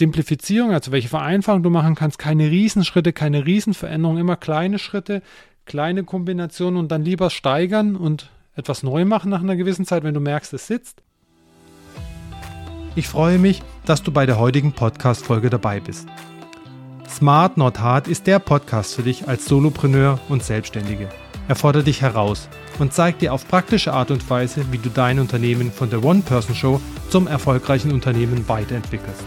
Simplifizierung, also welche Vereinfachung du machen kannst, keine Riesenschritte, keine Riesenveränderung, immer kleine Schritte, kleine Kombinationen und dann lieber steigern und etwas neu machen nach einer gewissen Zeit, wenn du merkst, es sitzt. Ich freue mich, dass du bei der heutigen Podcast-Folge dabei bist. Smart Not Hard ist der Podcast für dich als Solopreneur und Selbstständige. Er fordert dich heraus und zeigt dir auf praktische Art und Weise, wie du dein Unternehmen von der One-Person-Show zum erfolgreichen Unternehmen weiterentwickelst.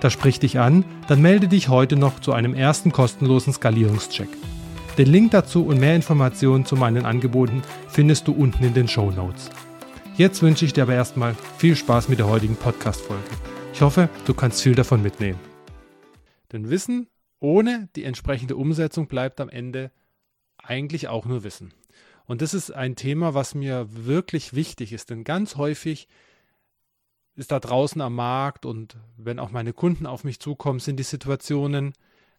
Das spricht dich an, dann melde dich heute noch zu einem ersten kostenlosen Skalierungscheck. Den Link dazu und mehr Informationen zu meinen Angeboten findest du unten in den Show Notes. Jetzt wünsche ich dir aber erstmal viel Spaß mit der heutigen Podcast-Folge. Ich hoffe, du kannst viel davon mitnehmen. Denn Wissen ohne die entsprechende Umsetzung bleibt am Ende eigentlich auch nur Wissen. Und das ist ein Thema, was mir wirklich wichtig ist, denn ganz häufig ist da draußen am Markt und wenn auch meine Kunden auf mich zukommen, sind die Situationen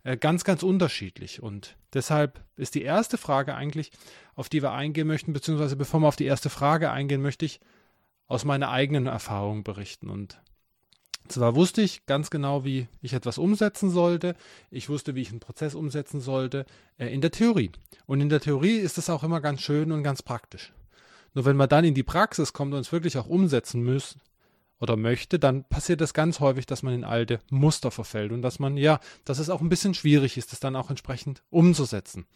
äh, ganz, ganz unterschiedlich. Und deshalb ist die erste Frage eigentlich, auf die wir eingehen möchten, beziehungsweise bevor wir auf die erste Frage eingehen, möchte ich aus meiner eigenen Erfahrung berichten. Und zwar wusste ich ganz genau, wie ich etwas umsetzen sollte. Ich wusste, wie ich einen Prozess umsetzen sollte äh, in der Theorie. Und in der Theorie ist es auch immer ganz schön und ganz praktisch. Nur wenn man dann in die Praxis kommt und es wirklich auch umsetzen muss, oder möchte, dann passiert es ganz häufig, dass man in alte Muster verfällt und dass man, ja, dass es auch ein bisschen schwierig ist, das dann auch entsprechend umzusetzen.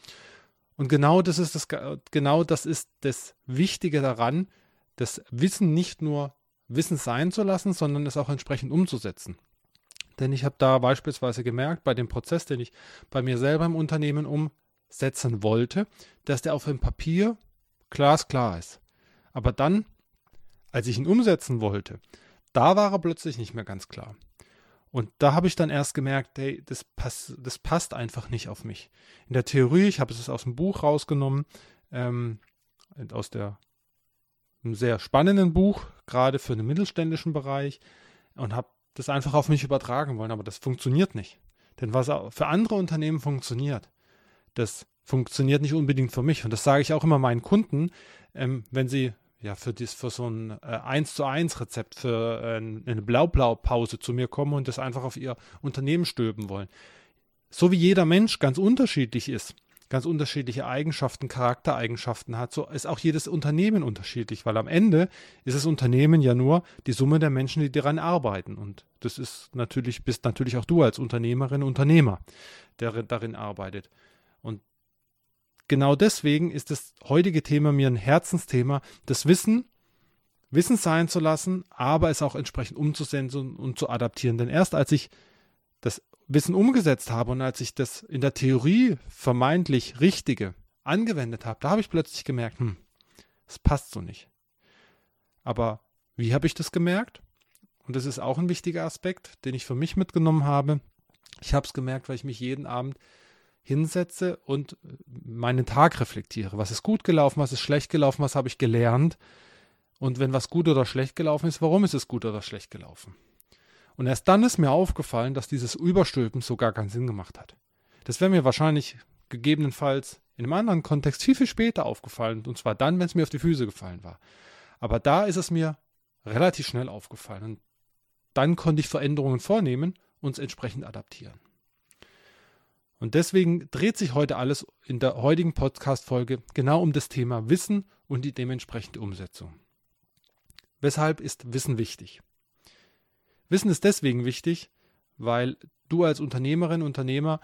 Und genau das ist das, genau das ist das Wichtige daran, das Wissen nicht nur Wissen sein zu lassen, sondern es auch entsprechend umzusetzen. Denn ich habe da beispielsweise gemerkt, bei dem Prozess, den ich bei mir selber im Unternehmen umsetzen wollte, dass der auf dem Papier glasklar ist. Aber dann, als ich ihn umsetzen wollte, da war er plötzlich nicht mehr ganz klar. Und da habe ich dann erst gemerkt, hey, das, pass, das passt einfach nicht auf mich. In der Theorie, ich habe es aus dem Buch rausgenommen, ähm, aus der einem sehr spannenden Buch, gerade für den mittelständischen Bereich, und habe das einfach auf mich übertragen wollen, aber das funktioniert nicht. Denn was für andere Unternehmen funktioniert, das funktioniert nicht unbedingt für mich. Und das sage ich auch immer meinen Kunden, ähm, wenn sie ja, für, dies, für so ein äh, 1 zu 1 Rezept für äh, eine Blau-Blau-Pause zu mir kommen und das einfach auf ihr Unternehmen stülpen wollen. So wie jeder Mensch ganz unterschiedlich ist, ganz unterschiedliche Eigenschaften, Charaktereigenschaften hat, so ist auch jedes Unternehmen unterschiedlich, weil am Ende ist das Unternehmen ja nur die Summe der Menschen, die daran arbeiten. Und das ist natürlich, bist natürlich auch du als Unternehmerin, Unternehmer, der darin arbeitet. Genau deswegen ist das heutige Thema mir ein Herzensthema, das Wissen, Wissen sein zu lassen, aber es auch entsprechend umzusetzen und zu adaptieren. Denn erst als ich das Wissen umgesetzt habe und als ich das in der Theorie vermeintlich Richtige angewendet habe, da habe ich plötzlich gemerkt, hm, es passt so nicht. Aber wie habe ich das gemerkt? Und das ist auch ein wichtiger Aspekt, den ich für mich mitgenommen habe. Ich habe es gemerkt, weil ich mich jeden Abend hinsetze und meinen Tag reflektiere. Was ist gut gelaufen, was ist schlecht gelaufen, was habe ich gelernt? Und wenn was gut oder schlecht gelaufen ist, warum ist es gut oder schlecht gelaufen? Und erst dann ist mir aufgefallen, dass dieses Überstülpen so gar keinen Sinn gemacht hat. Das wäre mir wahrscheinlich gegebenenfalls in einem anderen Kontext viel, viel später aufgefallen. Und zwar dann, wenn es mir auf die Füße gefallen war. Aber da ist es mir relativ schnell aufgefallen. Und dann konnte ich Veränderungen vornehmen und es entsprechend adaptieren. Und deswegen dreht sich heute alles in der heutigen Podcast-Folge genau um das Thema Wissen und die dementsprechende Umsetzung. Weshalb ist Wissen wichtig? Wissen ist deswegen wichtig, weil du als Unternehmerin, Unternehmer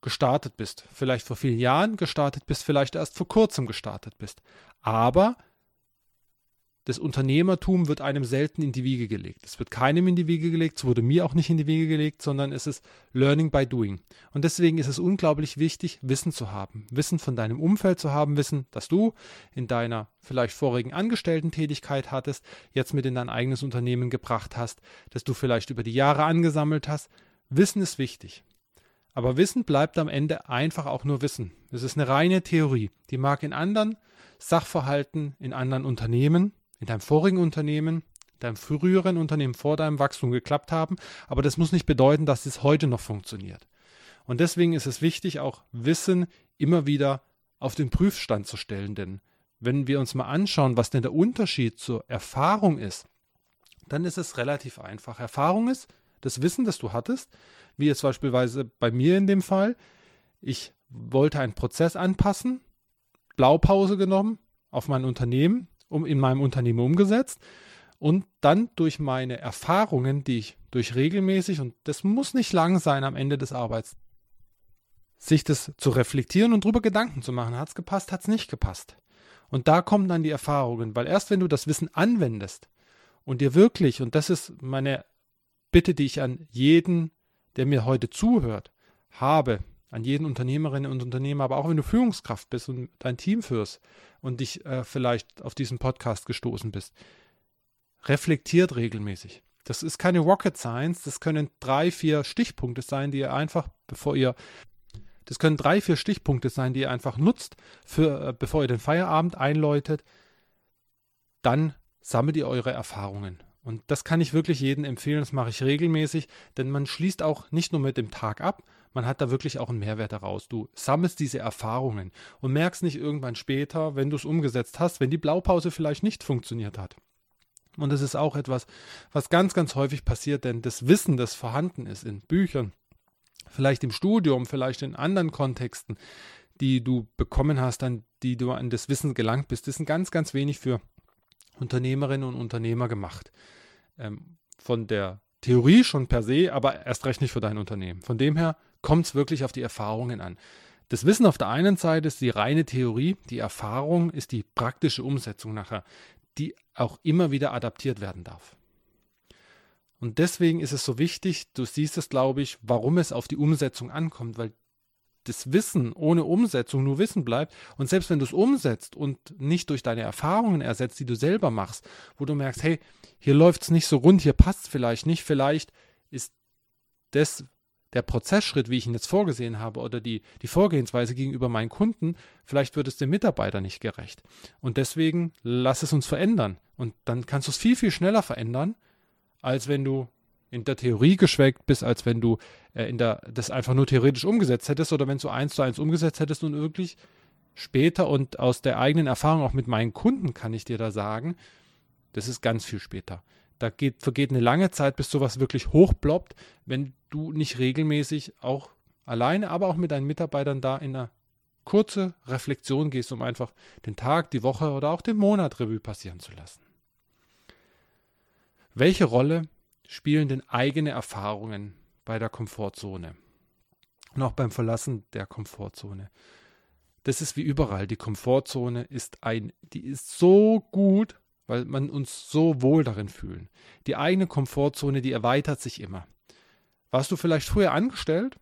gestartet bist. Vielleicht vor vielen Jahren gestartet bist, vielleicht erst vor kurzem gestartet bist. Aber das Unternehmertum wird einem selten in die Wiege gelegt. Es wird keinem in die Wiege gelegt, es wurde mir auch nicht in die Wiege gelegt, sondern es ist Learning by Doing. Und deswegen ist es unglaublich wichtig, Wissen zu haben. Wissen von deinem Umfeld zu haben, Wissen, dass du in deiner vielleicht vorigen Angestellten-Tätigkeit hattest, jetzt mit in dein eigenes Unternehmen gebracht hast, dass du vielleicht über die Jahre angesammelt hast. Wissen ist wichtig. Aber Wissen bleibt am Ende einfach auch nur Wissen. Es ist eine reine Theorie. Die mag in anderen Sachverhalten, in anderen Unternehmen, in deinem vorigen Unternehmen, deinem früheren Unternehmen vor deinem Wachstum geklappt haben, aber das muss nicht bedeuten, dass es heute noch funktioniert. Und deswegen ist es wichtig, auch Wissen immer wieder auf den Prüfstand zu stellen, denn wenn wir uns mal anschauen, was denn der Unterschied zur Erfahrung ist, dann ist es relativ einfach. Erfahrung ist das Wissen, das du hattest, wie jetzt beispielsweise bei mir in dem Fall. Ich wollte einen Prozess anpassen, Blaupause genommen auf mein Unternehmen, um in meinem Unternehmen umgesetzt und dann durch meine Erfahrungen, die ich durch regelmäßig, und das muss nicht lang sein am Ende des Arbeits, sich das zu reflektieren und darüber Gedanken zu machen. Hat es gepasst, hat es nicht gepasst. Und da kommen dann die Erfahrungen, weil erst wenn du das Wissen anwendest und dir wirklich, und das ist meine Bitte, die ich an jeden, der mir heute zuhört, habe, an jeden Unternehmerinnen und Unternehmer, aber auch wenn du Führungskraft bist und dein Team führst und dich äh, vielleicht auf diesen Podcast gestoßen bist, reflektiert regelmäßig. Das ist keine Rocket Science, das können drei, vier Stichpunkte sein, die ihr einfach, bevor ihr, das können drei, vier Stichpunkte sein, die ihr einfach nutzt, für, äh, bevor ihr den Feierabend einläutet. Dann sammelt ihr eure Erfahrungen. Und das kann ich wirklich jedem empfehlen, das mache ich regelmäßig, denn man schließt auch nicht nur mit dem Tag ab, man hat da wirklich auch einen Mehrwert daraus. Du sammelst diese Erfahrungen und merkst nicht irgendwann später, wenn du es umgesetzt hast, wenn die Blaupause vielleicht nicht funktioniert hat. Und das ist auch etwas, was ganz, ganz häufig passiert, denn das Wissen, das vorhanden ist in Büchern, vielleicht im Studium, vielleicht in anderen Kontexten, die du bekommen hast, an die du an das Wissen gelangt bist, ist ein ganz, ganz wenig für Unternehmerinnen und Unternehmer gemacht. Ähm, von der Theorie schon per se, aber erst recht nicht für dein Unternehmen. Von dem her kommt es wirklich auf die Erfahrungen an. Das Wissen auf der einen Seite ist die reine Theorie, die Erfahrung ist die praktische Umsetzung nachher, die auch immer wieder adaptiert werden darf. Und deswegen ist es so wichtig, du siehst es, glaube ich, warum es auf die Umsetzung ankommt, weil das Wissen ohne Umsetzung nur Wissen bleibt. Und selbst wenn du es umsetzt und nicht durch deine Erfahrungen ersetzt, die du selber machst, wo du merkst, hey, hier läuft es nicht so rund, hier passt es vielleicht nicht, vielleicht ist das der Prozessschritt, wie ich ihn jetzt vorgesehen habe, oder die, die Vorgehensweise gegenüber meinen Kunden, vielleicht wird es dem Mitarbeiter nicht gerecht. Und deswegen lass es uns verändern. Und dann kannst du es viel, viel schneller verändern, als wenn du in der Theorie geschweckt bist, als wenn du äh, in der, das einfach nur theoretisch umgesetzt hättest oder wenn du eins zu eins umgesetzt hättest und wirklich später und aus der eigenen Erfahrung auch mit meinen Kunden kann ich dir da sagen, das ist ganz viel später. Da geht, vergeht eine lange Zeit, bis sowas wirklich hochploppt, wenn du nicht regelmäßig auch alleine, aber auch mit deinen Mitarbeitern da in eine kurze Reflexion gehst, um einfach den Tag, die Woche oder auch den Monat Revue passieren zu lassen. Welche Rolle spielen denn eigene Erfahrungen bei der Komfortzone und auch beim Verlassen der Komfortzone. Das ist wie überall. Die Komfortzone ist ein, die ist so gut, weil man uns so wohl darin fühlen. Die eigene Komfortzone, die erweitert sich immer. Warst du vielleicht früher angestellt?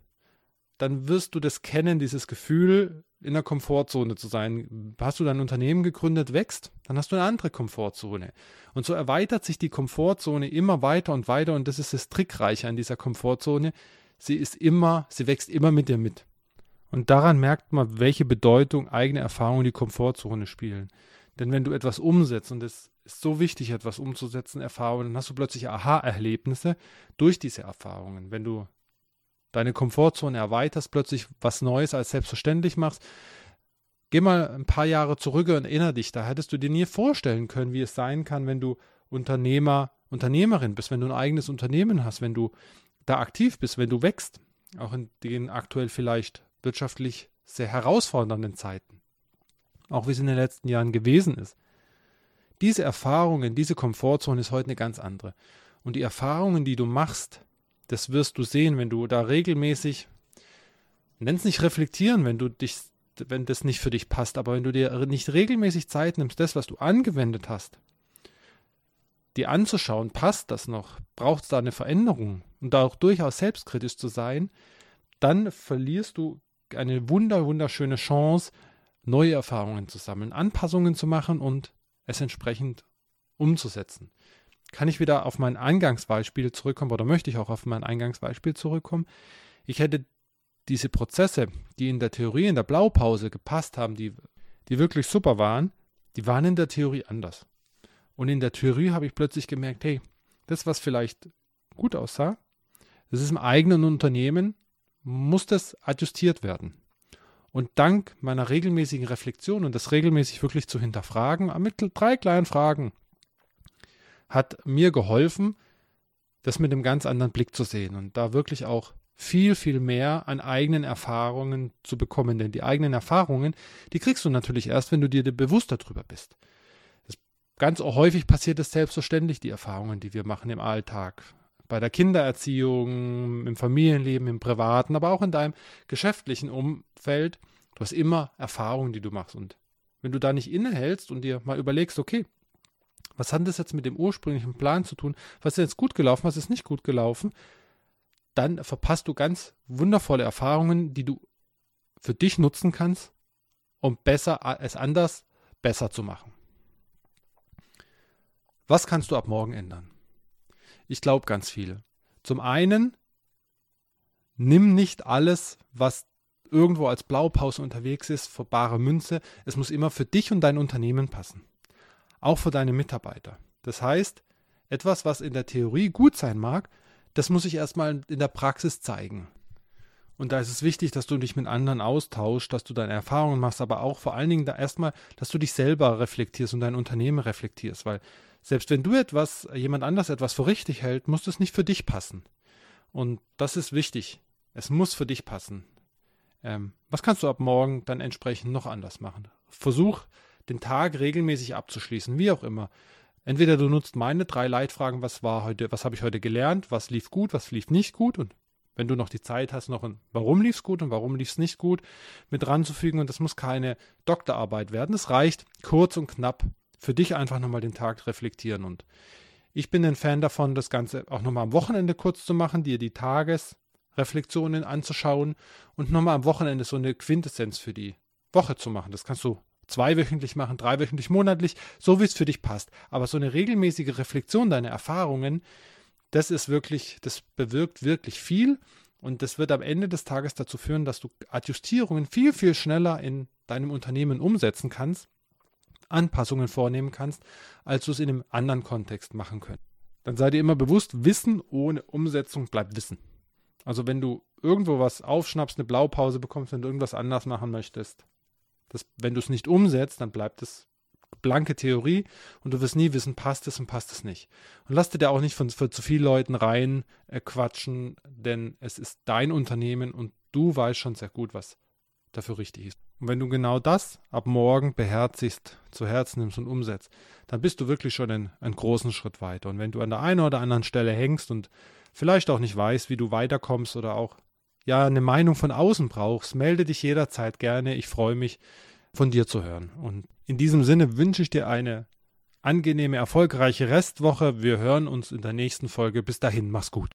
Dann wirst du das kennen, dieses Gefühl, in der Komfortzone zu sein. Hast du dein Unternehmen gegründet, wächst, dann hast du eine andere Komfortzone. Und so erweitert sich die Komfortzone immer weiter und weiter und das ist das Trickreiche an dieser Komfortzone. Sie ist immer, sie wächst immer mit dir mit. Und daran merkt man, welche Bedeutung eigene Erfahrungen die Komfortzone spielen. Denn wenn du etwas umsetzt, und es ist so wichtig, etwas umzusetzen, Erfahrungen, dann hast du plötzlich Aha-Erlebnisse durch diese Erfahrungen. Wenn du deine Komfortzone erweiterst, plötzlich was Neues als selbstverständlich machst. Geh mal ein paar Jahre zurück und erinnere dich, da hättest du dir nie vorstellen können, wie es sein kann, wenn du Unternehmer, Unternehmerin bist, wenn du ein eigenes Unternehmen hast, wenn du da aktiv bist, wenn du wächst, auch in den aktuell vielleicht wirtschaftlich sehr herausfordernden Zeiten, auch wie es in den letzten Jahren gewesen ist. Diese Erfahrungen, diese Komfortzone ist heute eine ganz andere. Und die Erfahrungen, die du machst, das wirst du sehen, wenn du da regelmäßig, nenn es nicht reflektieren, wenn du dich, wenn das nicht für dich passt, aber wenn du dir nicht regelmäßig Zeit nimmst, das, was du angewendet hast, dir anzuschauen, passt das noch? Braucht es da eine Veränderung? Und da auch durchaus selbstkritisch zu sein, dann verlierst du eine wunder, wunderschöne Chance, neue Erfahrungen zu sammeln, Anpassungen zu machen und es entsprechend umzusetzen. Kann ich wieder auf mein Eingangsbeispiel zurückkommen oder möchte ich auch auf mein Eingangsbeispiel zurückkommen? Ich hätte diese Prozesse, die in der Theorie in der Blaupause gepasst haben, die, die wirklich super waren, die waren in der Theorie anders. Und in der Theorie habe ich plötzlich gemerkt, hey, das, was vielleicht gut aussah, das ist im eigenen Unternehmen, muss das adjustiert werden. Und dank meiner regelmäßigen Reflexion und das regelmäßig wirklich zu hinterfragen, mit drei kleinen Fragen, hat mir geholfen, das mit einem ganz anderen Blick zu sehen und da wirklich auch viel, viel mehr an eigenen Erfahrungen zu bekommen. Denn die eigenen Erfahrungen, die kriegst du natürlich erst, wenn du dir bewusst darüber bist. Ganz häufig passiert es selbstverständlich, die Erfahrungen, die wir machen im Alltag. Bei der Kindererziehung, im Familienleben, im Privaten, aber auch in deinem geschäftlichen Umfeld. Du hast immer Erfahrungen, die du machst. Und wenn du da nicht innehältst und dir mal überlegst, okay, was hat das jetzt mit dem ursprünglichen Plan zu tun? Was ist jetzt gut gelaufen, was ist nicht gut gelaufen? Dann verpasst du ganz wundervolle Erfahrungen, die du für dich nutzen kannst, um besser es anders besser zu machen. Was kannst du ab morgen ändern? Ich glaube ganz viel. Zum einen, nimm nicht alles, was irgendwo als Blaupause unterwegs ist, für bare Münze. Es muss immer für dich und dein Unternehmen passen auch für deine Mitarbeiter. Das heißt, etwas, was in der Theorie gut sein mag, das muss sich erstmal in der Praxis zeigen. Und da ist es wichtig, dass du dich mit anderen austauschst, dass du deine Erfahrungen machst, aber auch vor allen Dingen da erstmal, dass du dich selber reflektierst und dein Unternehmen reflektierst, weil selbst wenn du etwas, jemand anders etwas für richtig hält, muss es nicht für dich passen. Und das ist wichtig. Es muss für dich passen. Ähm, was kannst du ab morgen dann entsprechend noch anders machen? Versuch den Tag regelmäßig abzuschließen, wie auch immer. Entweder du nutzt meine drei Leitfragen, was war heute, was habe ich heute gelernt, was lief gut, was lief nicht gut und wenn du noch die Zeit hast, noch ein Warum lief es gut und warum lief es nicht gut mit ranzufügen und das muss keine Doktorarbeit werden. Es reicht kurz und knapp für dich einfach nochmal den Tag reflektieren und ich bin ein Fan davon, das Ganze auch nochmal am Wochenende kurz zu machen, dir die Tagesreflexionen anzuschauen und nochmal am Wochenende so eine Quintessenz für die Woche zu machen. Das kannst du zweiwöchentlich machen, dreiwöchentlich, monatlich, so wie es für dich passt. Aber so eine regelmäßige Reflexion deiner Erfahrungen, das ist wirklich, das bewirkt wirklich viel und das wird am Ende des Tages dazu führen, dass du Adjustierungen viel, viel schneller in deinem Unternehmen umsetzen kannst, Anpassungen vornehmen kannst, als du es in einem anderen Kontext machen könntest. Dann sei dir immer bewusst, Wissen ohne Umsetzung bleibt Wissen. Also wenn du irgendwo was aufschnappst, eine Blaupause bekommst, wenn du irgendwas anders machen möchtest, das, wenn du es nicht umsetzt, dann bleibt es blanke Theorie und du wirst nie wissen, passt es und passt es nicht. Und lass dir da auch nicht von, zu vielen Leuten rein äh, quatschen, denn es ist dein Unternehmen und du weißt schon sehr gut, was dafür richtig ist. Und wenn du genau das ab morgen beherzigst, zu Herzen nimmst und umsetzt, dann bist du wirklich schon einen, einen großen Schritt weiter. Und wenn du an der einen oder anderen Stelle hängst und vielleicht auch nicht weißt, wie du weiterkommst oder auch ja eine Meinung von außen brauchst, melde dich jederzeit gerne. Ich freue mich, von dir zu hören. Und in diesem Sinne wünsche ich dir eine angenehme, erfolgreiche Restwoche. Wir hören uns in der nächsten Folge. Bis dahin, mach's gut.